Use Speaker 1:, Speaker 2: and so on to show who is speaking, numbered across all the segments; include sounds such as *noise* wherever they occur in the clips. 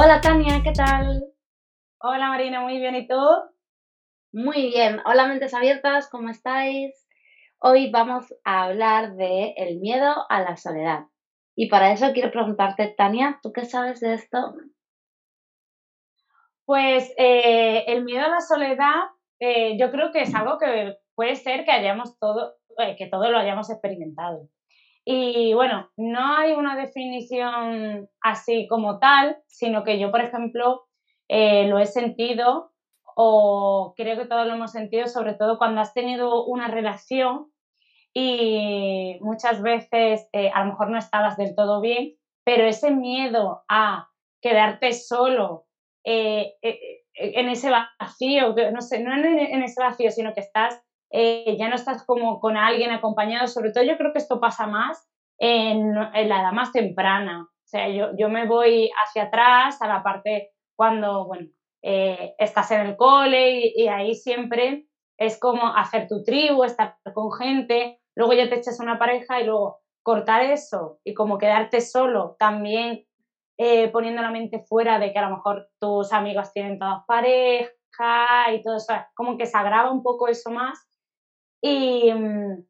Speaker 1: Hola Tania, ¿qué tal?
Speaker 2: Hola Marina, muy bien, ¿y tú?
Speaker 1: Muy bien. Hola mentes abiertas, ¿cómo estáis? Hoy vamos a hablar de el miedo a la soledad. Y para eso quiero preguntarte, Tania, ¿tú qué sabes de esto?
Speaker 2: Pues eh, el miedo a la soledad, eh, yo creo que es algo que puede ser que hayamos todo, eh, que todo lo hayamos experimentado. Y bueno, no hay una definición así como tal, sino que yo, por ejemplo, lo he sentido o creo que todos lo hemos sentido, sobre todo cuando has tenido una relación y muchas veces eh, a lo mejor no estabas del todo bien, pero ese miedo a quedarte solo eh, eh, en ese vacío, no sé, no en, ese vacío, sino que estás, ya no estás como con alguien acompañado, sobre todo yo creo que esto pasa más en, la edad más temprana. O sea, yo, yo me voy hacia atrás a la parte cuando, bueno, estás en el cole y, ahí siempre es como hacer tu tribu, estar con gente, luego ya te echas una pareja y luego cortar eso y como quedarte solo también eh, poniendo la mente fuera de que a lo mejor tus amigos tienen todas pareja y todo eso, como que se agrava un poco eso más y, mm,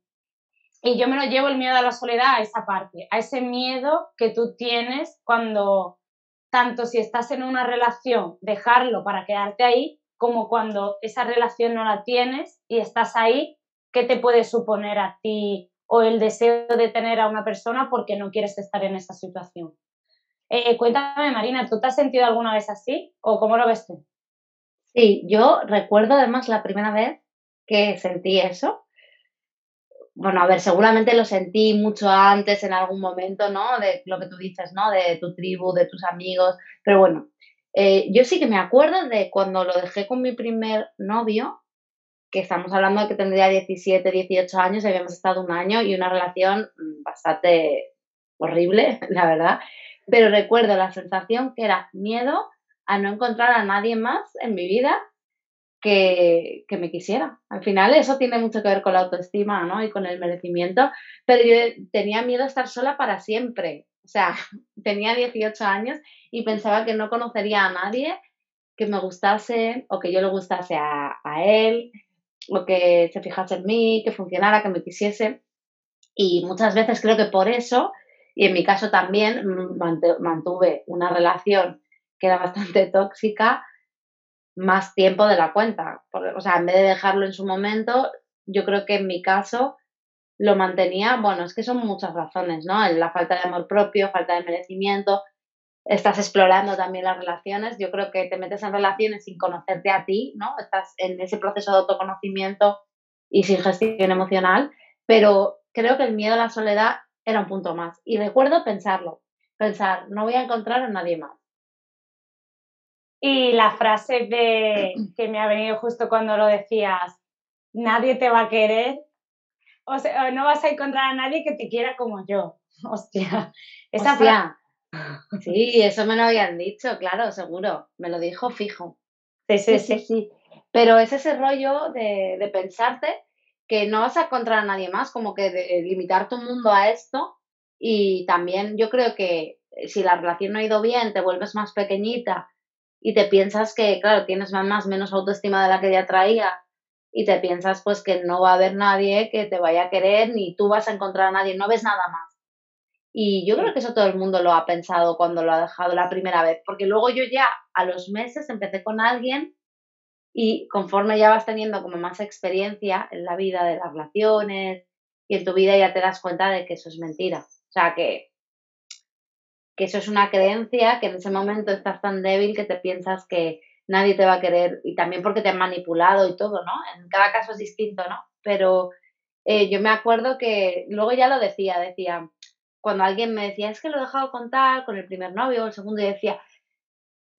Speaker 2: y yo me lo llevo el miedo a la soledad a esa parte, a ese miedo que tú tienes cuando tanto si estás en una relación, dejarlo para quedarte ahí, como cuando esa relación no la tienes y estás ahí, ¿qué te puede suponer a ti o el deseo de tener a una persona porque no quieres estar en esa situación? Eh, cuéntame, Marina, ¿tú te has sentido alguna vez así o cómo lo ves tú?
Speaker 1: Sí, yo recuerdo además la primera vez que sentí eso. Bueno, a ver, seguramente lo sentí mucho antes en algún momento, ¿no? De lo que tú dices, ¿no? De tu tribu, de tus amigos. Pero bueno, eh, yo sí que me acuerdo de cuando lo dejé con mi primer novio, que estamos hablando de que tendría 17, 18 años, habíamos estado un año y una relación mm, bastante horrible, *laughs* la verdad. Pero recuerdo la sensación que era miedo a no encontrar a nadie más en mi vida que, que, me quisiera. Al final eso tiene mucho que ver con la autoestima ¿no? y con el merecimiento, pero yo tenía miedo a estar sola para siempre. O sea, *laughs* tenía 18 años y pensaba que no conocería a nadie que me gustase o que yo le gustase a, él o que se fijase en mí, que funcionara, que me quisiese. Y muchas veces creo que por eso, y en mi caso también, mantuve una relación que era bastante *laughs* tóxica más tiempo de la cuenta. o sea, en vez de dejarlo en su momento, yo creo que en mi caso lo mantenía, bueno, es que son muchas razones, ¿no? La falta de amor propio, falta de merecimiento, estás explorando también las relaciones, yo creo que te metes en relaciones sin conocerte a ti, ¿no? Estás en ese proceso de autoconocimiento y sin gestión emocional, pero creo que el miedo a la soledad era un punto más. Y recuerdo pensarlo, pensar, no voy a encontrar a nadie más.
Speaker 2: Y la frase de *clears throat* que me ha venido justo cuando lo decías, nadie te va a querer, o sea, no vas a encontrar a nadie que te quiera como yo. *laughs* Hostia,
Speaker 1: esa Hostia. Sí, eso me lo habían dicho, claro, seguro. Me lo dijo fijo. Sí, sí, sí, sí. Pero es ese rollo de, de pensarte que no vas a encontrar a nadie más, como que de limitar tu mundo a esto. Y también yo creo que si la relación no ha ido bien, te vuelves más pequeñita y te piensas que, claro, tienes más menos autoestima de la que ya traía y te piensas pues que no va a haber nadie que te vaya a querer ni tú vas a encontrar a nadie, no ves nada más. Y yo creo que eso todo el mundo lo ha pensado cuando lo ha dejado la primera vez, porque luego yo ya a los meses empecé con alguien y conforme ya vas teniendo como más experiencia en la vida de las relaciones y en tu vida ya te das cuenta de que eso es mentira. O sea, que, que eso es una creencia que en ese momento estás tan débil que te piensas que nadie te va a querer y también porque te han manipulado y todo, ¿no? En cada caso es distinto, ¿no? Pero eh, yo me acuerdo que luego ya lo decía, decía, cuando alguien me decía, es que lo he dejado contar con el primer novio o el segundo, y decía,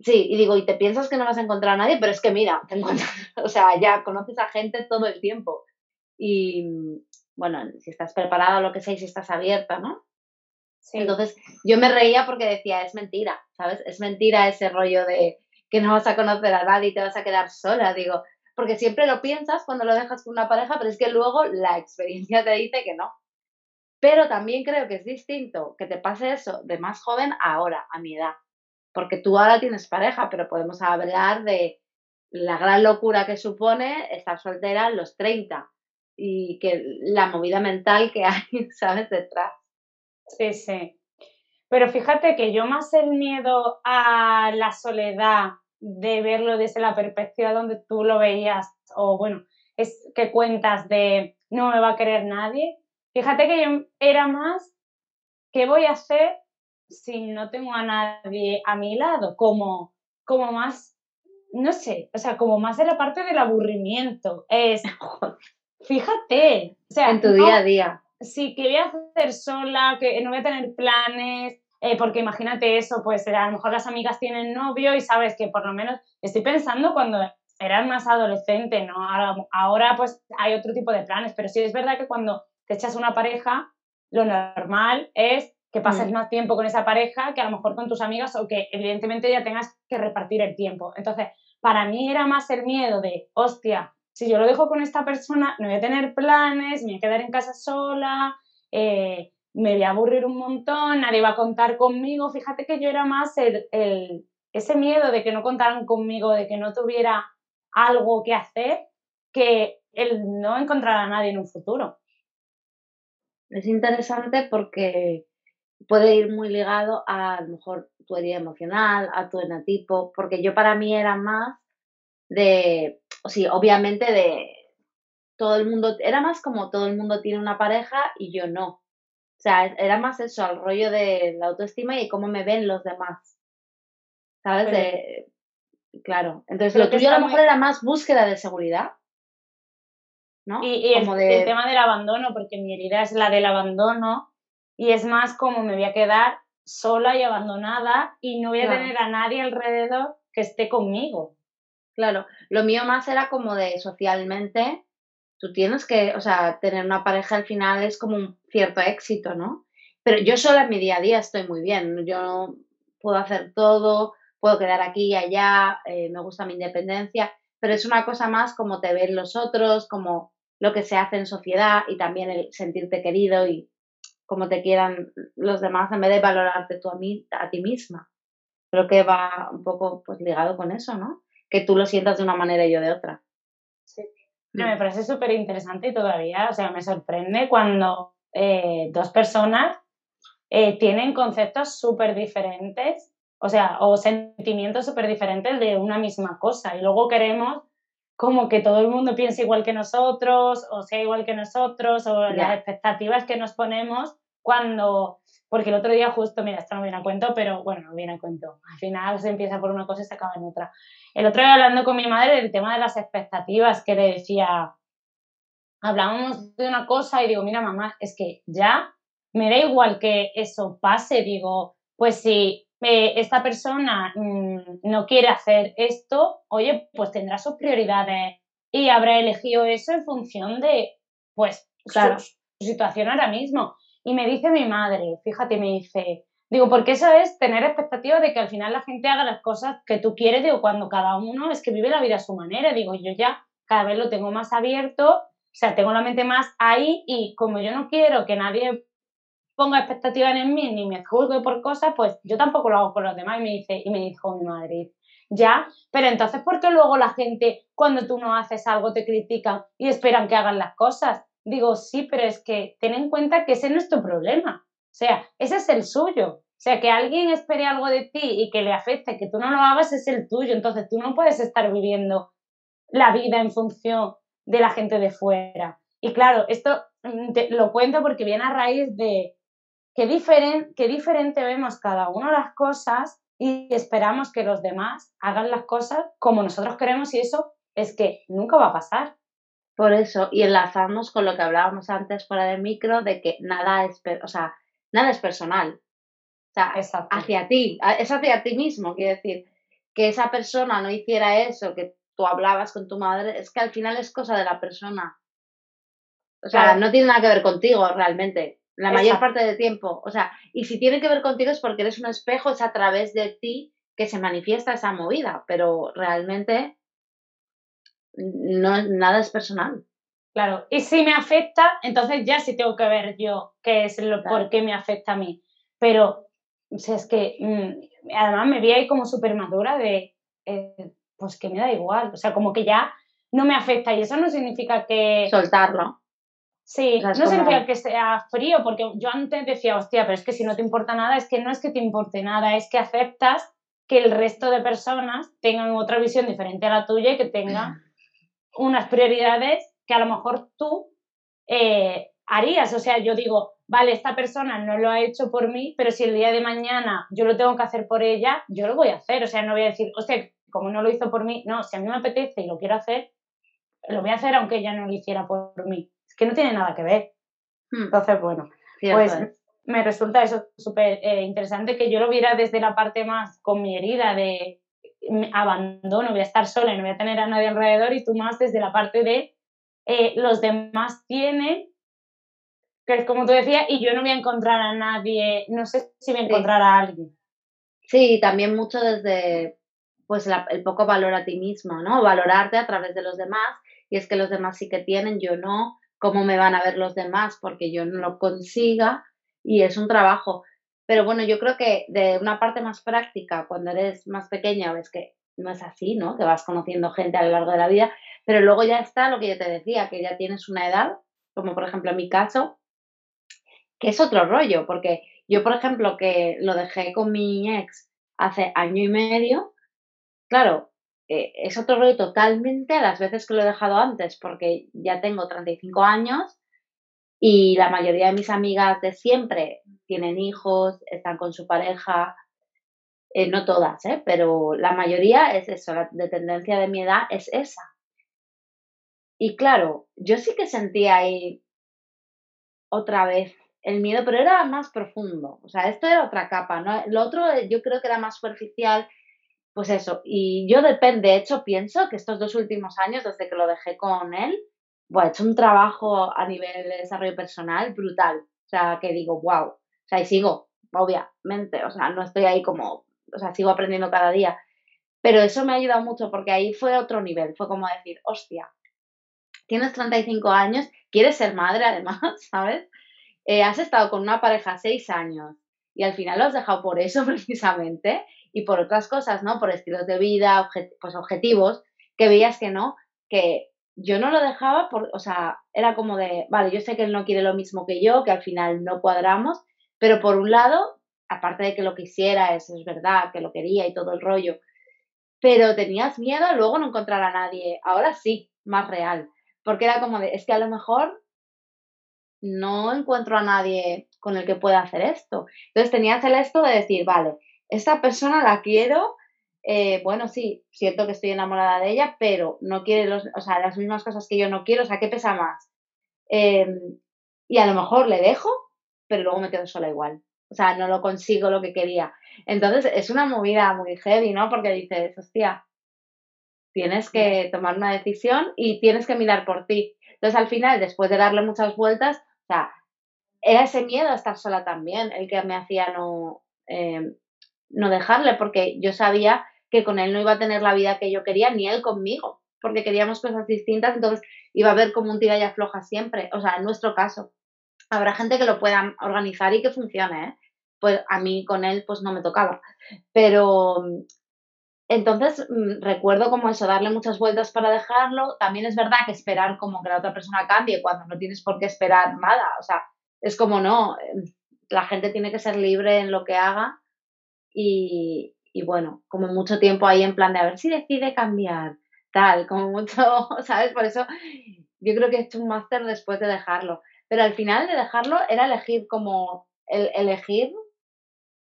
Speaker 1: Sí, y digo, y te piensas que no vas a encontrar a nadie, pero es que mira, te encuentras, *laughs* o sea, ya conoces a gente todo el tiempo. Y bueno, si estás preparada lo que sea, y si estás abierta, ¿no? Entonces, yo me reía porque decía, es mentira, ¿sabes? Es mentira ese rollo de que no vas a conocer a nadie y te vas a quedar sola, digo, porque siempre lo piensas cuando lo dejas con una pareja, pero es que luego la experiencia te dice que no. Pero también creo que es distinto que te pase eso de más joven ahora, a mi edad. Porque tú ahora tienes pareja, pero podemos hablar de la gran locura que supone estar soltera en los 30 y que la movida mental que *laughs* hay, ¿sabes?, detrás.
Speaker 2: Sí, sí. Pero fíjate que yo más el miedo a la soledad de verlo desde la perspectiva donde tú lo veías, o bueno, es que cuentas de no me va a querer nadie, Fíjate que yo era más, ¿qué voy a hacer si no tengo a nadie a mi lado? Como, como más, no sé, o sea, como más de la parte del aburrimiento. Es, *laughs* fíjate, o sea,
Speaker 1: en tu día a día.
Speaker 2: Sí, que voy a hacer sola, que no voy a tener planes, eh, porque imagínate eso, pues a lo mejor las amigas tienen novio y sabes que por lo menos estoy pensando cuando eras más adolescente, ¿no? Ahora, ahora pues hay otro tipo de planes, pero sí es verdad que cuando te echas una pareja, lo normal es que pases mm. más tiempo con esa pareja que a lo mejor con tus amigas o que evidentemente ya tengas que repartir el tiempo. Entonces, para mí era más el miedo de, hostia, si yo lo dejo con esta persona, no voy a tener planes, me voy a quedar en casa sola, eh, me voy a aburrir un montón, nadie va a contar conmigo. Fíjate que yo era más el, ese miedo de que no contaran conmigo, de que no tuviera algo que hacer, que el no encontrar a nadie en un futuro.
Speaker 1: Es interesante porque puede ir muy ligado a, a lo mejor tu herida emocional, a tu enatipo, porque yo para mí era más de, sí, obviamente de todo el mundo, era más como todo el mundo tiene una pareja y yo no. O sea, era más eso, al rollo de la autoestima y cómo me ven los demás. ¿Sabes? De, claro. Entonces, lo tuyo a lo mejor era más búsqueda de seguridad.
Speaker 2: Y, el, tema del abandono, porque mi herida es la del abandono y es más como me voy a quedar sola y abandonada y no voy a tener a nadie alrededor que esté conmigo.
Speaker 1: Claro, lo mío más era como de socialmente, tú tienes que, o sea, tener una pareja al final es como un cierto éxito, ¿no? Pero yo sola en mi día a día estoy muy bien, yo puedo hacer todo, puedo quedar aquí y allá, eh, me gusta mi independencia, pero es una cosa más como te ven los otros, como lo que se hace en sociedad y también el sentirte querido y como te quieran los demás en vez de valorarte tú a, mí, a ti misma. Creo que va un poco pues ligado con eso, ¿no? Que tú lo sientas de una manera y yo de otra.
Speaker 2: Sí. Mm. me parece súper interesante y todavía, o sea, me sorprende cuando eh, dos personas eh, tienen conceptos súper diferentes, o sea, o sentimientos súper diferentes de una misma cosa y luego queremos como que todo el mundo piense igual que nosotros, o sea igual que nosotros, o las expectativas que nos ponemos cuando, porque el otro día justo, mira, esto no viene a cuento, pero bueno, no viene a cuento, al final se empieza por una cosa y se acaba en otra. El otro día hablando con mi madre del tema de las expectativas, que le decía, hablábamos de una cosa y digo, mira mamá, es que ya me da igual que eso pase, digo, pues si esta persona mm, no quiere hacer esto, oye, pues tendrá sus prioridades y habrá elegido eso en función de, pues, su, situación ahora mismo. Y me dice mi madre, fíjate, me dice, digo, porque eso es tener expectativa de que al final la gente haga las cosas que tú quieres, digo, cuando cada uno es que vive la vida a su manera, digo, yo ya cada vez lo tengo más abierto, o sea, tengo la mente más ahí y como yo no quiero que nadie ponga expectativas en mí ni me juzgue por cosas, pues yo tampoco lo hago con los demás. Y me dice, y me dijo mi madre, ya, pero entonces, ¿por qué luego la gente, cuando tú no haces algo, te critican y esperan que hagan las cosas? Digo, sí, pero es que ten en cuenta que ese no es tu problema. O sea, ese es el suyo. O sea, que alguien espere algo de ti y que le afecte, que tú no lo hagas, es el tuyo. Entonces, tú no puedes estar viviendo la vida en función de la gente de fuera. Y claro, esto mm, lo cuento porque viene a raíz de, qué, diferente vemos cada uno las cosas y esperamos que los demás hagan las cosas como nosotros queremos y eso es que nunca va a pasar.
Speaker 1: Por eso, y enlazamos con lo que hablábamos antes fuera del micro, de que nada es, o sea, nada es personal. O sea, hacia ti, es hacia ti mismo, quiero decir. que esa persona no hiciera eso, que tú hablabas con tu madre, es que al final es cosa de la persona. O sea, no tiene nada que ver contigo realmente, la mayor parte del tiempo. O sea, y si tiene que ver contigo es porque eres un espejo, es a través de ti que se manifiesta esa movida, pero realmente no, nada es personal.
Speaker 2: Claro, y si me afecta, entonces ya sí tengo que ver yo qué es lo por qué me afecta a mí. Pero, o sea, es que mm, además me vi ahí como súper madura de, eh, pues que me da igual, o sea, como que ya no me afecta y eso no significa que...
Speaker 1: Soltarlo.
Speaker 2: Sí, no significa que sea frío, porque yo antes decía, hostia, pero es que si no te importa nada, es que no es que te importe nada, es que aceptas que el resto de personas tengan otra visión diferente a la tuya y que tengan unas prioridades que a lo mejor tú eh, harías. O sea, yo digo, vale, esta persona no lo ha hecho por mí, pero si el día de mañana yo lo tengo que hacer por ella, yo lo voy a hacer. O sea, no voy a decir, hostia, como no lo hizo por mí, no, si a mí me apetece y lo quiero hacer, lo voy a hacer aunque ella no lo hiciera por mí. Es que no tiene nada que ver. Hmm. Entonces, bueno, pues me resulta eso súper eh, interesante que yo lo viera desde la parte más con mi herida de abandono, voy a estar sola y no voy a tener a nadie alrededor y tú más desde la parte de eh, los demás tienen, que es como tú decías, y yo no voy a encontrar a nadie, no sé si voy a encontrar a alguien.
Speaker 1: Sí, también mucho desde pues el poco valor a ti mismo, ¿no? Valorarte a través de los demás y es que los demás sí que tienen, yo no, cómo me van a ver los demás porque yo no lo consiga y es un trabajo. Pero bueno, yo creo que de una parte más práctica, cuando eres más pequeña, ves que no es así, ¿no? Que vas conociendo gente a lo largo de la vida, pero luego ya está lo que yo te decía, que ya tienes una edad, como por ejemplo en mi caso, que es otro rollo, porque yo, por ejemplo, que lo dejé con mi ex hace año y medio, claro, eh, es otro rollo totalmente a las veces que lo he dejado antes, porque ya tengo 35 años y la mayoría de mis amigas de siempre tienen hijos, están con su pareja, eh, no todas, ¿eh? pero la mayoría es eso, la de tendencia de mi edad es esa. Y claro, yo sí que sentía ahí otra vez el miedo, pero era más profundo. O sea, esto era otra capa, ¿no? Lo otro yo creo que era más superficial, pues eso. Y yo depende, de hecho, pienso que estos dos últimos años, desde que lo dejé con él, bueno, he hecho un trabajo a nivel de desarrollo personal brutal. O sea, que digo, wow. O sea, y sigo, obviamente. O sea, no estoy ahí como, o sea, sigo aprendiendo cada día. Pero eso me ha ayudado mucho porque ahí fue otro nivel. Fue como decir, hostia, tienes 35 años, quieres ser madre además, *laughs* ¿sabes? Eh, has estado con una pareja seis años y al final lo has dejado por eso *laughs* precisamente y por otras cosas, ¿no? Por estilos de vida, pues objetivos, que veías que no, que yo no lo dejaba, por, o sea, era como de, vale, yo sé que él no quiere lo mismo que yo, que al final no cuadramos, pero por un lado, aparte de que lo quisiera, eso es verdad, que lo quería y todo el rollo, pero tenías miedo a luego no encontrar a nadie. Ahora sí, más real, porque era como de, es que a lo mejor no encuentro a nadie con el que pueda hacer esto. Entonces tenías el esto de decir, vale, esta persona la quiero, eh, bueno, sí, siento que estoy enamorada de ella, pero no quiere los, o sea, las mismas cosas que yo no quiero, o sea, ¿qué pesa más? Em, y a lo mejor le dejo, pero luego me quedo sola igual. O sea, no lo consigo lo que quería. Entonces, es una movida muy heavy, ¿no? Porque dices, hostia, tienes que tomar una decisión y tienes que mirar por ti. Entonces, al final, después de darle muchas vueltas, o sea, era ese miedo a estar sola también el que me hacía no, em, no dejarle, porque yo sabía que con él no iba a tener la vida que yo quería, ni él conmigo, porque queríamos cosas distintas, entonces iba a haber como un tira y afloja siempre, o sea, en nuestro caso. Habrá gente que lo pueda organizar y que funcione, ¿eh? Pues a mí con él pues no me tocaba. Pero entonces mm, recuerdo como eso, darle muchas vueltas para dejarlo. También es verdad que esperar como que la otra persona cambie cuando no tienes por qué esperar nada. O sea, es como no, em, la gente tiene que ser libre en lo que haga y, y bueno, como mucho tiempo ahí en plan de a ver si decide cambiar, tal, como mucho, *laughs* ¿sabes? Por eso yo creo que he hecho un máster después de dejarlo. Pero al final de dejarlo era elegir como, el, elegir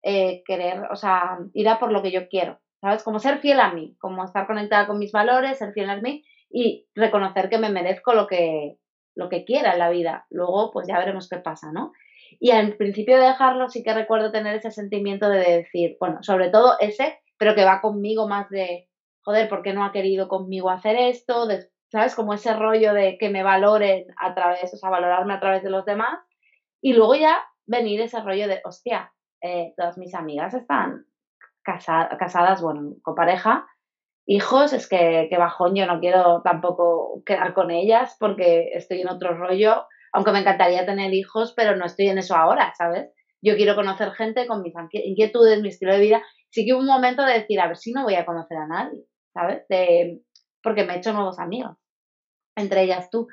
Speaker 1: eh, querer, o sea, ir a por lo que yo quiero, ¿sabes? Como ser fiel a mí, como estar conectada con mis valores, ser fiel a mí y reconocer que me merezco lo que, lo que quiera en la vida. Luego, pues ya veremos qué pasa, ¿no? Y al principio de dejarlo sí que recuerdo tener ese sentimiento de decir, bueno, sobre todo ese pero que va conmigo más de, joder, ¿por qué no ha querido conmigo hacer esto? ¿Sabes? Como ese rollo de que me valoren a través, o sea, valorarme a través de los demás. Y luego ya venir ese rollo de, hostia, eh, todas mis amigas están casadas, bueno, con pareja, hijos, es que, que bajón, yo no quiero tampoco quedar con ellas porque estoy en otro rollo, aunque me encantaría tener hijos, pero no estoy en eso ahora, ¿sabes? Yo quiero conocer gente con mis inquietudes, mi estilo de vida. Sí que hubo un momento de decir, a ver si no voy a conocer a nadie, ¿sabes? porque me he hecho nuevos amigos, entre ellas tú.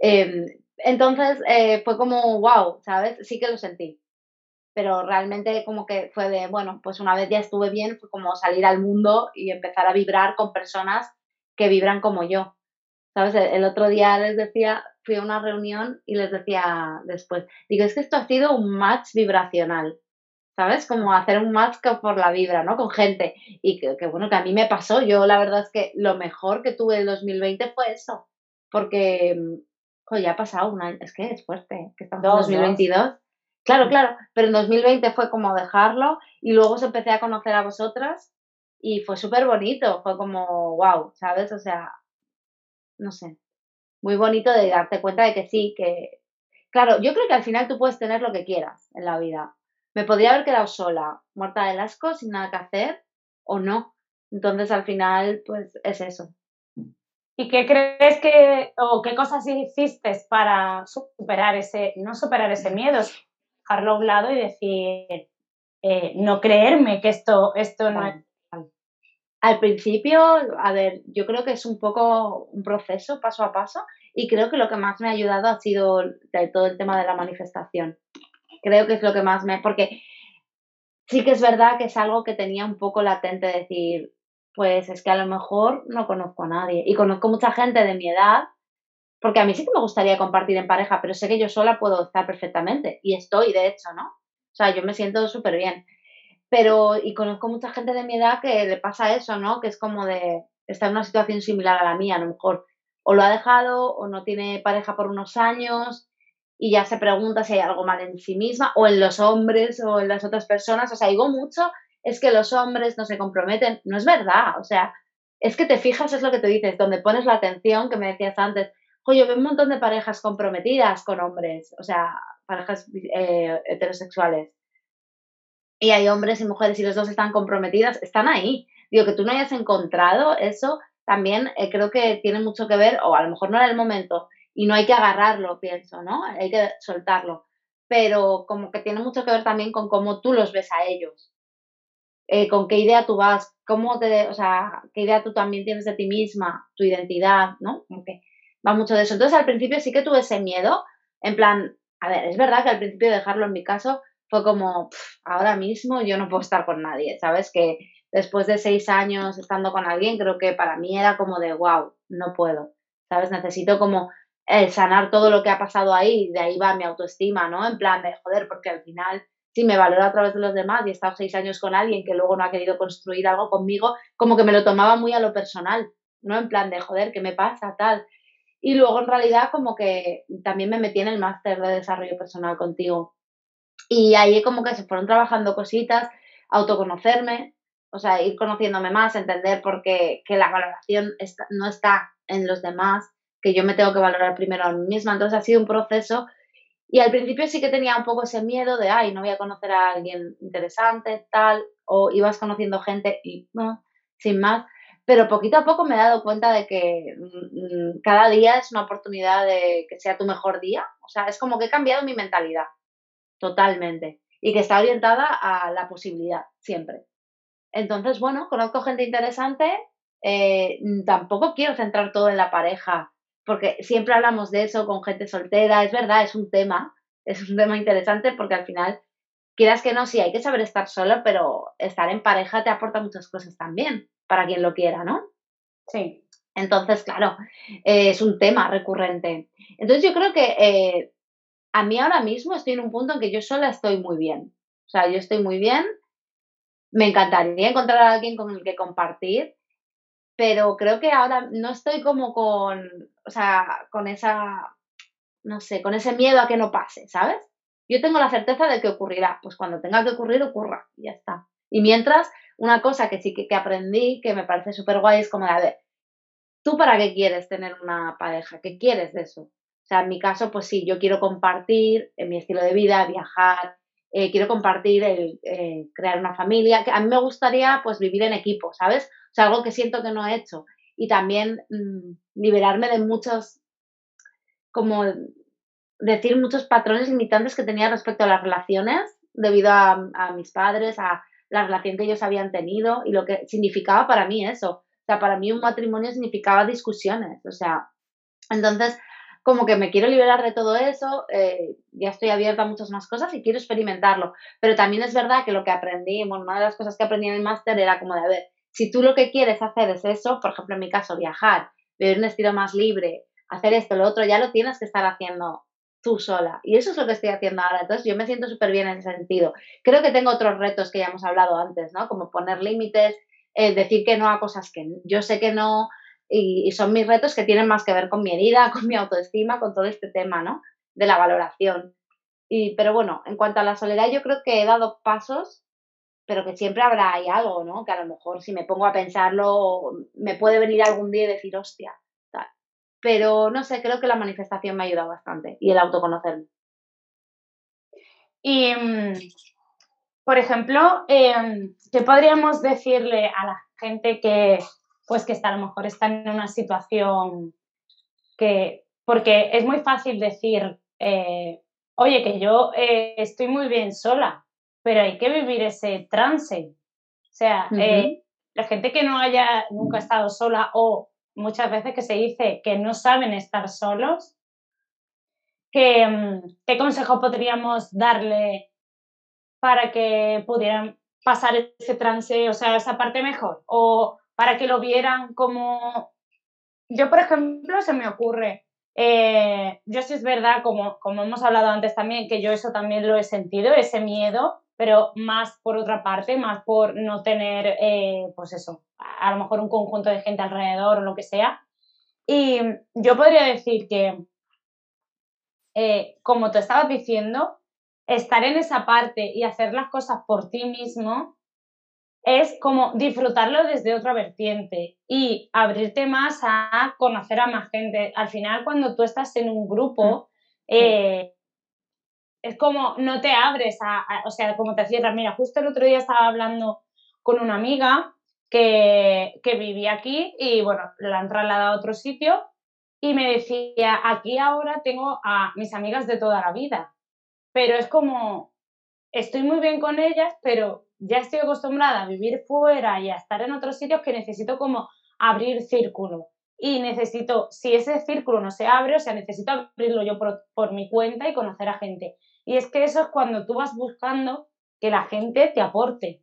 Speaker 1: Em, entonces eh, fue como, wow, ¿sabes? Sí que lo sentí pero realmente como que fue de, bueno, pues una vez ya estuve bien, fue como salir al mundo y empezar a vibrar con personas que vibran como yo. ¿Sabes? El otro día les decía, fui a una reunión y les decía después, digo, es que esto ha sido un match vibracional, ¿sabes? Como hacer un match por la vibra, ¿no? Con gente. Y que, bueno, que a mí me pasó, yo la verdad es que lo mejor que tuve en 2020 fue eso, porque, ya ha pasado un año, es que es fuerte, que estamos en 2022. Claro, claro, pero en 2020 fue como dejarlo y luego os empecé a conocer a vosotras y fue súper bonito, fue como, wow, ¿sabes? O sea, no sé, muy bonito de darte cuenta de que sí, que... Claro, yo creo que al final tú puedes tener lo que quieras en la vida. Me podría haber quedado sola, muerta de asco, sin nada que hacer, o no. Entonces al final, pues es eso.
Speaker 2: ¿Y qué crees que, o qué cosas hiciste para superar ese, no superar ese miedo, dejarlo a un lado y decir, eh, no creerme que esto, esto no.
Speaker 1: Al principio, a ver, yo creo que es un poco un proceso paso a paso y creo que lo que más me ha ayudado ha sido todo el tema de la manifestación. Creo que es lo que más me... Porque sí que es verdad que es algo que tenía un poco latente decir, pues es que a lo mejor no conozco a nadie y conozco mucha gente de mi edad porque a mí sí que me gustaría compartir en pareja, pero sé que yo sola puedo estar perfectamente y estoy, de hecho, ¿no? O sea, yo me siento súper bien. Pero, y conozco mucha gente de mi edad que le pasa eso, ¿no? Que es como de estar en una situación similar a la mía, a lo mejor o lo ha dejado o no tiene pareja por unos años y ya se pregunta si hay algo mal en sí misma o en los hombres o en las otras personas. O sea, digo mucho, es que los hombres no se comprometen. No es verdad, o sea, es que te fijas, es lo que te dices, donde pones la atención que me decías antes Oye, veo un montón de parejas comprometidas con hombres, o sea, parejas eh, heterosexuales. Y hay hombres y mujeres y los dos están comprometidas, están ahí. Digo, que tú no hayas encontrado eso, también eh, creo que tiene mucho que ver, o a lo mejor no era el momento, y no hay que agarrarlo, pienso, ¿no? Hay que soltarlo. Pero como que tiene mucho que ver también con cómo tú los ves a ellos. Eh, con qué idea tú vas, cómo te, o sea, qué idea tú también tienes de ti misma, tu identidad, ¿no? Va mucho de eso. Entonces al principio sí que tuve ese miedo, en plan, a ver, es verdad que al principio dejarlo en mi caso fue como, ahora mismo yo no puedo estar con nadie, ¿sabes? Que después de seis años estando con alguien, creo que para mí era como de, wow, no puedo, ¿sabes? Necesito como eh, sanar todo lo que ha pasado ahí, de ahí va mi autoestima, ¿no? En plan de, joder, porque al final, si me valoro a través de los demás y he estado seis años con alguien que luego no ha querido construir algo conmigo, como que me lo tomaba muy a lo personal, ¿no? En plan de, joder, ¿qué me pasa? Tal. Y luego en realidad como que también me metí en el máster de desarrollo personal contigo. Y ahí como que se fueron trabajando cositas, autoconocerme, o sea, ir conociéndome más, entender por qué que la valoración no está en los demás, que yo me tengo que valorar primero a mí misma. Entonces ha sido un proceso y al principio sí que tenía un poco ese miedo de, ay, no voy a conocer a alguien interesante, tal, o ibas conociendo gente y no, sin más pero poquito a poco me he dado cuenta de que mm, cada día es una oportunidad de que sea tu mejor día. O sea, es como que he cambiado mi mentalidad totalmente y que está orientada a la posibilidad siempre. Entonces, bueno, conozco gente interesante, eh, tampoco quiero centrar todo en la pareja, porque siempre hablamos de eso con gente soltera, es verdad, es un tema, *laughs* es un tema interesante porque al final, quieras que no, sí, hay que saber estar solo, pero estar en pareja te aporta muchas cosas también para quien lo quiera, ¿no?
Speaker 2: Sí.
Speaker 1: Entonces, claro, eh, es un tema recurrente. Entonces, yo creo que eh, a mí ahora mismo estoy en un punto en que yo sola estoy muy bien. O sea, yo estoy muy bien. Me encantaría encontrar a alguien con el que compartir, pero creo que ahora no estoy como con, o sea, con esa, no sé, con ese miedo a que no pase, ¿sabes? Yo tengo la certeza de que ocurrirá. Pues cuando tenga que ocurrir, ocurra y ya está. Y mientras, una cosa que sí que, que aprendí, que me parece súper guay, es como de, a ver, ¿tú para qué quieres tener una pareja? ¿Qué quieres de eso? Sea, en mi caso, pues sí, yo quiero compartir en mi estilo de vida, viajar, eh, quiero compartir el eh, crear una familia. A mí me gustaría pues vivir en equipo, ¿sabes? O sea, algo que siento que no he hecho. Y también mm, liberarme de muchos, como decir, muchos patrones limitantes que tenía respecto a las relaciones debido a, a mis padres, a la relación que ellos habían tenido y lo que significaba para mí eso. O sea, para mí un matrimonio significaba discusiones. O sea, entonces como que me quiero liberar de todo eso, eh, ya estoy abierta a muchas más cosas y quiero experimentarlo. Pero también es verdad que lo que aprendí, bueno, una de las cosas que aprendí en el máster era como de, a ver, si tú lo que quieres hacer es eso, por ejemplo, en mi caso, viajar, vivir un estilo más libre, hacer esto, lo otro, ya lo tienes que estar haciendo tú sola. Y eso es lo que estoy haciendo ahora. Entonces, yo me siento súper bien en ese sentido. Creo que tengo otros retos que ya hemos hablado antes, ¿no? Como poner límites, eh, decir que no a cosas que yo sé que no, y, son mis retos que tienen más que ver con mi herida, *laughs* con mi autoestima, con todo este tema, ¿no? De la valoración. Y, pero bueno, en cuanto a la soledad, yo creo que he dado pasos, pero que siempre habrá ahí algo, ¿no? Que a lo mejor si me pongo a pensarlo, me puede venir algún día y decir, hostia, tal. Pero no sé, creo que la manifestación me ha ayudado bastante y el autoconocerme.
Speaker 2: Y, mm, por ejemplo, em, ¿qué podríamos decirle a la gente que pues que está, a lo mejor está en una situación que, porque es muy fácil decir, eh, oye, que yo eh, estoy muy bien sola, pero hay que vivir ese trance. O sea, eh, la gente que no haya nunca estado sola o muchas veces que se dice que no saben estar solos, ¿qué, mm, qué consejo podríamos darle para que pudieran pasar ese trance, o sea, esa parte mejor? O para que lo vieran como... Yo, por ejemplo, se me ocurre, eh, yo sí es verdad, como, como hemos hablado antes también, que yo eso también lo he sentido, ese miedo, pero más por otra parte, más por no tener, eh, pues eso, a lo mejor un conjunto de gente alrededor o lo que sea. Y yo podría decir que, eh, como te estabas diciendo, estar en esa parte y hacer las cosas por ti mismo es como disfrutarlo desde otra vertiente y abrirte más a conocer a más gente. Al final, cuando tú estás en un grupo, eh, es como no te abres a, o sea, como te cierras. Mira, justo el otro día estaba hablando con una amiga que, que vivía aquí y bueno, la han trasladado a otro sitio y me decía, aquí ahora tengo a mis amigas de toda la vida, pero es como, estoy muy bien con ellas, pero ya estoy acostumbrada a vivir fuera y a estar en otros sitios que necesito como abrir círculo. Y necesito, si ese círculo no se abre, o sea, necesito abrirlo yo por, mi cuenta y conocer a gente. Y es que eso es cuando tú vas buscando que la gente te aporte.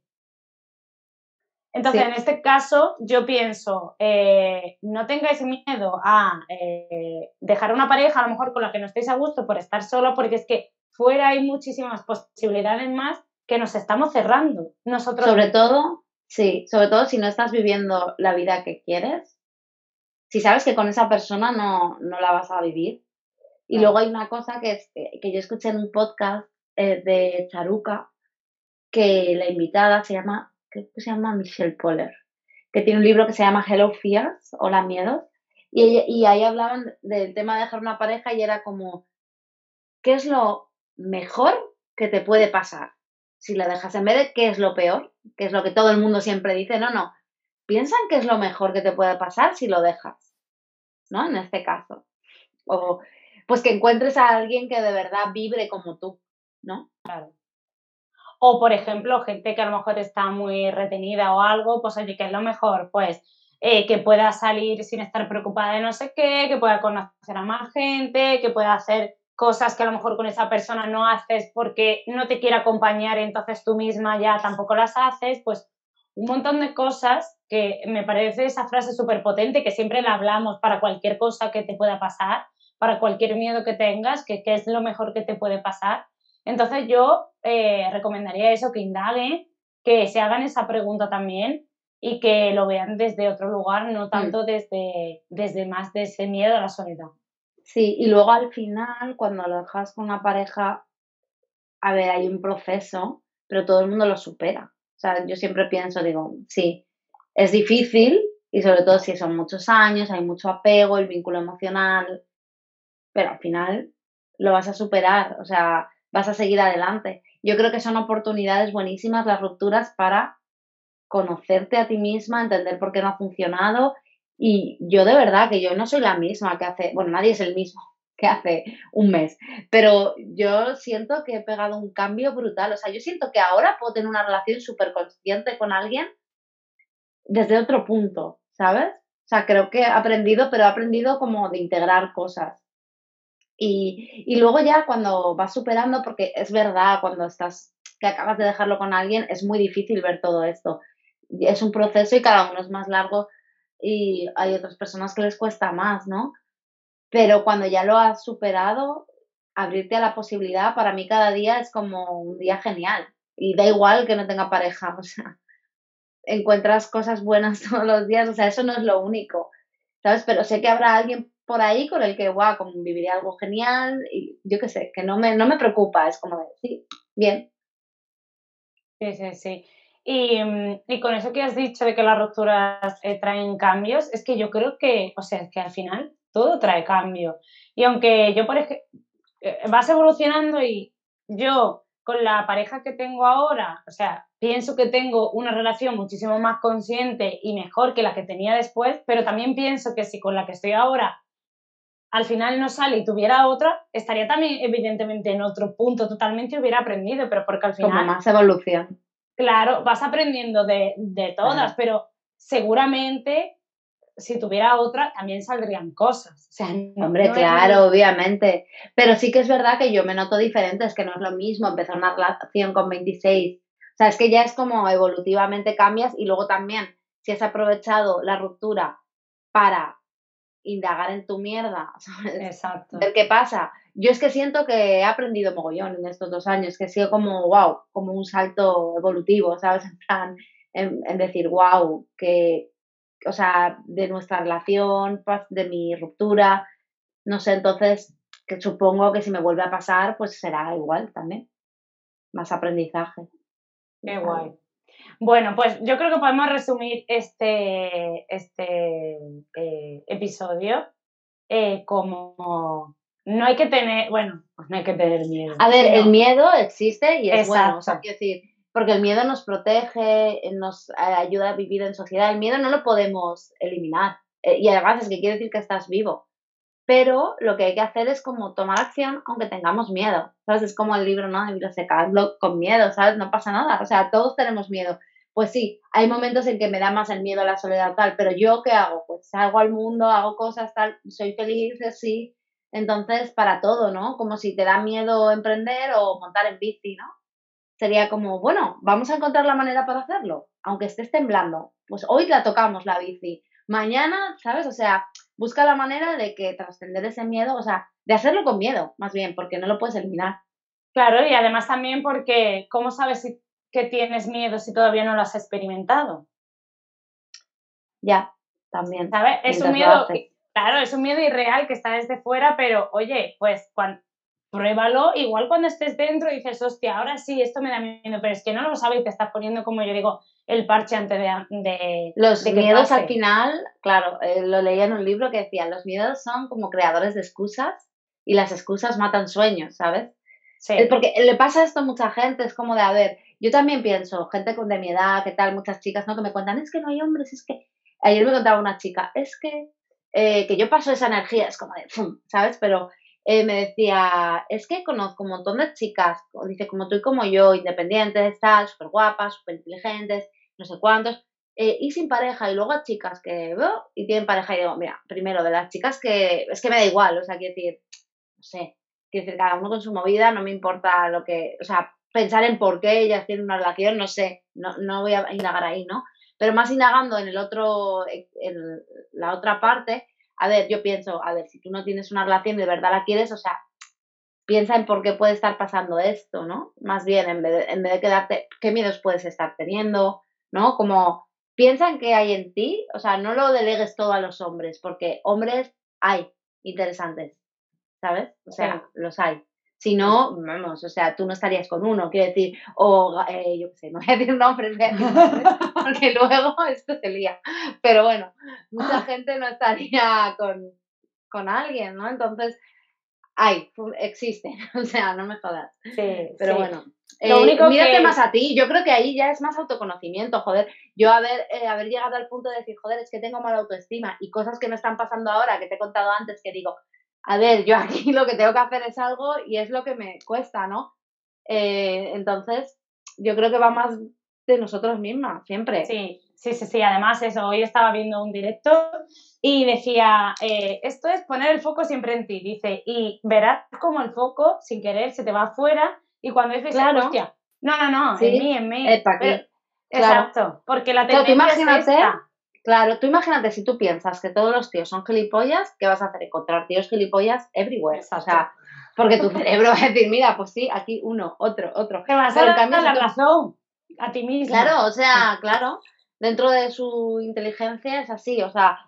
Speaker 2: Entonces, en este caso, yo pienso, eh, no tengáis miedo a eh, dejar una pareja, a lo mejor con la que no estéis a gusto por estar solo, porque es que fuera hay muchísimas posibilidades más que nos estamos cerrando nosotros.
Speaker 1: Sobre todo, sí, sobre todo si no estás viviendo la vida que quieres, si sabes que con esa persona no, no la vas a vivir. Y luego hay una cosa que, es, que yo escuché en un podcast eh, de Charuca, que la invitada se llama, creo que se llama Michelle Poller, que tiene un libro que se llama Hello Fears, Hola Miedos, y, y ahí hablaban del tema de dejar una pareja y era como, ¿qué es lo mejor que te puede pasar? Si la dejas en vez de qué es lo peor, que es lo que todo el mundo siempre dice, no, no, piensan qué es lo mejor que te puede pasar si lo dejas, ¿no? En este caso. O pues que encuentres a alguien que de verdad vibre como tú, ¿no?
Speaker 2: Claro. O, por ejemplo, gente que a lo mejor está muy retenida o algo, pues oye, ¿qué es lo mejor? Pues eh, que pueda salir sin estar preocupada de no sé qué, que pueda conocer a más gente, que pueda hacer cosas que a lo mejor con esa persona no haces porque no te quiere acompañar entonces tú misma ya tampoco las haces, pues un montón de cosas que me parece esa frase súper potente que siempre la hablamos para cualquier cosa que te pueda pasar, para cualquier miedo que tengas, que, es lo mejor que te puede pasar. Entonces yo eh, recomendaría eso, que indaguen, que se hagan esa pregunta también y que lo vean desde otro lugar, no mm. tanto desde, desde más de ese miedo a la soledad.
Speaker 1: Sí, y luego al final, cuando lo dejas con una pareja, a ver, hay un proceso, pero todo el mundo lo supera. O sea, yo siempre pienso, digo, sí, es difícil y sobre todo si son muchos años, hay mucho apego, el vínculo emocional, pero al final lo vas a superar, o sea, vas a seguir adelante. Yo creo que son oportunidades buenísimas las rupturas para conocerte a ti misma, entender por qué no ha funcionado y yo de verdad que yo no soy la misma que hace, bueno, nadie es el mismo *laughs* que hace un mes, pero yo siento que he pegado un cambio brutal, o sea, yo siento que ahora puedo tener una relación súper consciente con alguien desde otro punto, ¿sabes? O sea, creo que he aprendido, pero he aprendido como de integrar cosas. Y, y luego ya cuando vas superando, porque es verdad, cuando estás, que acabas de dejarlo con alguien, es muy difícil ver todo esto. Es un proceso y cada uno es más largo y hay otras personas que les cuesta más, ¿no? Pero cuando ya lo has superado, abrirte a la posibilidad, para mí cada día es como un día genial. Y da igual que no tenga pareja, *laughs* o sea, encuentras cosas buenas *laughs* todos los días, o sea, eso no es lo único, ¿sabes? Pero sé que habrá alguien por ahí con el que, guau, como viviría algo genial y yo qué sé, que no me, no me preocupa, es como de, sí, bien.
Speaker 2: Sí, sí, sí. Y, mm, y, con eso que has dicho de que las rupturas eh, traen cambios, es que yo creo que, o sea, que al final todo trae cambio. Y aunque yo, por ejemplo, eh, vas evolucionando y yo con la pareja que tengo ahora, o sea, pienso que tengo una relación muchísimo más consciente y mejor que la que tenía después, pero también pienso que si con la que estoy ahora al final no sale y tuviera otra, estaría también evidentemente en otro punto totalmente y hubiera aprendido, pero porque al final...
Speaker 1: Como más evolución.
Speaker 2: Claro, vas aprendiendo de, todas, pero seguramente si tuviera otra también saldrían cosas.
Speaker 1: Hombre, claro, obviamente. Pero sí que es verdad que yo me noto diferente, es que no es lo mismo empezar una relación con 26. O sea, es que ya es como evolutivamente cambias y luego también si has aprovechado la ruptura para indagar en tu mierda, *laughs* ¿sabes?
Speaker 2: Exacto.
Speaker 1: Ver qué pasa. Yo es que siento que he aprendido mogollón en estos dos años, que ha sido como, wow, como un salto evolutivo, ¿sabes? En plan, en, decir, wow, que, o sea, de nuestra relación, de mi ruptura, no sé, entonces, que supongo que si me vuelve a pasar, pues será igual también. Más aprendizaje.
Speaker 2: Qué guay. Bueno, pues yo creo que podemos resumir este, este eh, episodio eh, como no hay que tener, bueno, pues no hay que tener miedo.
Speaker 1: A ver, el miedo existe y es bueno, o sea, quiero decir, porque el miedo nos protege, nos ayuda a vivir en sociedad, el miedo no lo podemos eliminar eh, y además es que quiere decir que estás vivo. Pero lo que hay que hacer es como tomar acción aunque tengamos miedo, ¿sabes? Es como el libro, ¿no? De Virosecadlo con miedo, ¿sabes? No pasa nada, o sea, todos tenemos miedo. Pues sí, hay momentos en que me da más el miedo a la soledad tal, pero yo ¿qué hago? Pues salgo al mundo, hago cosas tal, soy feliz, sí. Entonces, para todo, ¿no? Como si te da miedo emprender o montar en bici, ¿no? Sería como, bueno, vamos a encontrar la manera para hacerlo, aunque estés temblando. Pues hoy la tocamos la bici, mañana, ¿sabes? O sea, busca la manera de que trascender ese miedo, o sea, de hacerlo con miedo, más bien, porque no lo puedes eliminar.
Speaker 2: Claro, y además también porque, ¿cómo sabes si, que tienes miedo si todavía no lo has experimentado?
Speaker 1: Ya, también.
Speaker 2: ¿Sabes? Es un miedo, claro, es un miedo irreal que está desde fuera, pero oye, pues cuando, pruébalo, igual cuando estés dentro dices, hostia, ahora sí, esto me da miedo, pero es que no lo sabes y te estás poniendo, como yo digo, el parche antes de...
Speaker 1: los miedos al final, claro, eh, lo leía en un libro que decía, los miedos son como creadores de excusas y las excusas matan sueños, ¿sabes? Sí. Porque le pasa esto a mucha gente, es como de, a ver, yo también pienso, gente con de mi edad, ¿qué tal? Muchas chicas, ¿no? Que me cuentan, es que no hay hombres, es que... Ayer me contaba una chica, es que, eh, que yo paso esa energía, es como de, ¿sabes? Pero eh, me decía, es que conozco un montón de chicas, dice, como tú y como yo, independientes, tal, súper guapas, súper inteligentes, no sé cuántos, eh, y sin pareja, y luego a chicas que veo y tienen pareja, y digo, mira, primero de las chicas que es que me da igual, o sea, quiero decir, no sé, quiero decir, cada uno con su movida, no me importa lo que, o sea, pensar en por qué ellas tienen una relación, no sé, no, no voy a indagar ahí, ¿no? Pero más indagando en el otro, en la otra parte, a ver, yo pienso, a ver, si tú no tienes una relación y de verdad la quieres, o sea, piensa en por qué puede estar pasando esto, ¿no? Más bien, en vez de, en vez de quedarte, ¿qué miedos puedes estar teniendo? ¿No? Como piensa en qué hay en ti, o sea, no lo delegues todo a los hombres, porque hombres hay interesantes, ¿sabes? O sea, los hay. Si no, vamos, o sea, tú no estarías con uno, quiero decir, o eh, yo qué sé, *laughs* no voy a decir nombres, voy a decir nombres *laughs* porque luego *laughs* esto se lía. Pero bueno, mucha gente no estaría con, con alguien, ¿no? Entonces, hay, existen, *laughs* o sea, no me jodas. Sí, pero bueno. Lo único eh, mírate más a ti, yo creo que ahí ya es más autoconocimiento, joder. Yo haber, eh, haber llegado al punto de decir, joder, es que tengo mala autoestima y cosas que me están pasando ahora, que te he contado antes, que digo, a ver, yo *laughs* aquí lo que tengo que hacer es algo y es lo que me cuesta, ¿no? Eh, entonces, yo creo que va más de nosotros mismas, siempre.
Speaker 2: Sí, sí, sí, sí. Además, eso, hoy estaba viendo un directo y decía, eh, esto es poner el foco siempre en ti, dice, y verás como el foco, sin querer, se te va afuera y cuando dices, claro. hostia, no, no, no, en mí, en mí. Exacto, porque la tendencia es esta.
Speaker 1: Claro, tú imagínate si tú piensas que todos los tíos son gilipollas, ¿qué vas a hacer? Encontrar tíos gilipollas everywhere. O sea, porque tu *laughs* cerebro va a decir, mira, pues sí, aquí uno, otro, otro.
Speaker 2: Te vas a dar la razón a ti mismo.
Speaker 1: Claro, o sea, claro. Dentro de su inteligencia es así, o sea,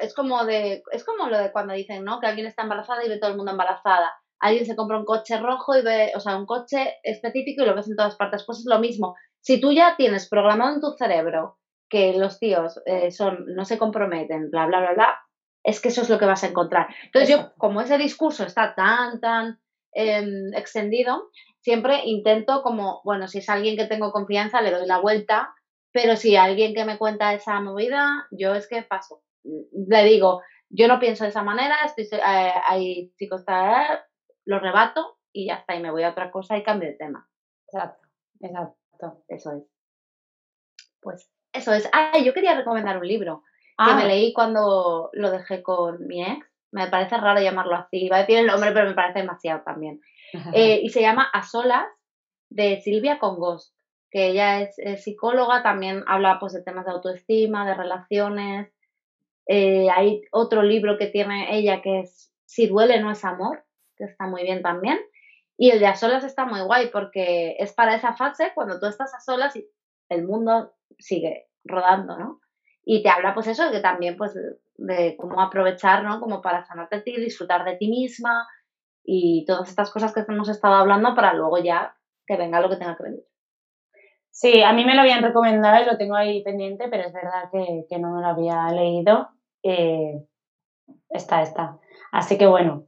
Speaker 1: es como de, es como lo de cuando dicen, ¿no? Que alguien está embarazada y ve todo el mundo embarazada. Alguien se compra un coche rojo y ve, o sea, un coche específico y lo ves en todas partes. Pues es lo mismo. Si tú ya tienes programado en tu cerebro que los tíos eh, son, no se comprometen, bla, bla, bla, bla, es que eso es lo que vas a encontrar. Entonces yo, como ese discurso está tan, tan em, extendido, siempre intento como, bueno, si es alguien que tengo confianza, le doy la vuelta, pero si alguien que me cuenta esa movida, yo es que paso. Le digo, yo no pienso de esa manera, estoy, eh, hay chicos, lo rebato y ya está, y me voy a otra cosa y cambio de tema.
Speaker 2: Exacto, exacto.
Speaker 1: Eso es. Pues eso es. Ah, yo quería recomendar un libro que me ah. leí cuando lo dejé con mi ex. Me parece raro llamarlo así. Va a decir el nombre, pero me parece demasiado también. *laughs* Eh, y se llama A Solas, de Silvia Congos, que ella es, psicóloga, también habla pues, de temas de autoestima, de relaciones. Eh, hay otro libro que tiene ella que es Si duele no es amor, que está muy bien también. Y el de A Solas está muy guay porque es para esa fase cuando tú estás a solas y el mundo sigue rodando, ¿no? Y te habla, pues eso, que también, pues, de cómo aprovechar, ¿no? Como para sanarte a ti, disfrutar de ti misma y todas estas cosas que hemos estado hablando para luego ya que venga lo que tenga que venir.
Speaker 2: Sí, a mí me lo habían recomendado y lo tengo ahí pendiente, pero es verdad que, que no lo había leído. Está, está. Así que bueno,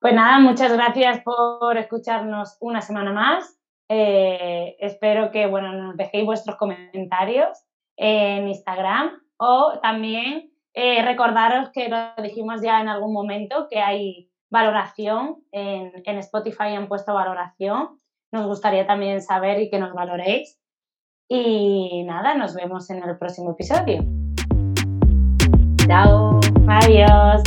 Speaker 2: pues nada, muchas gracias por escucharnos una semana más. Eh, espero que bueno, nos dejéis vuestros comentarios en Instagram o también eh, recordaros que lo dijimos ya en algún momento que hay valoración en, en Spotify han puesto valoración. Nos gustaría también saber y que nos valoréis. Y nada, nos vemos en el próximo episodio.
Speaker 1: Chao.
Speaker 2: Adiós.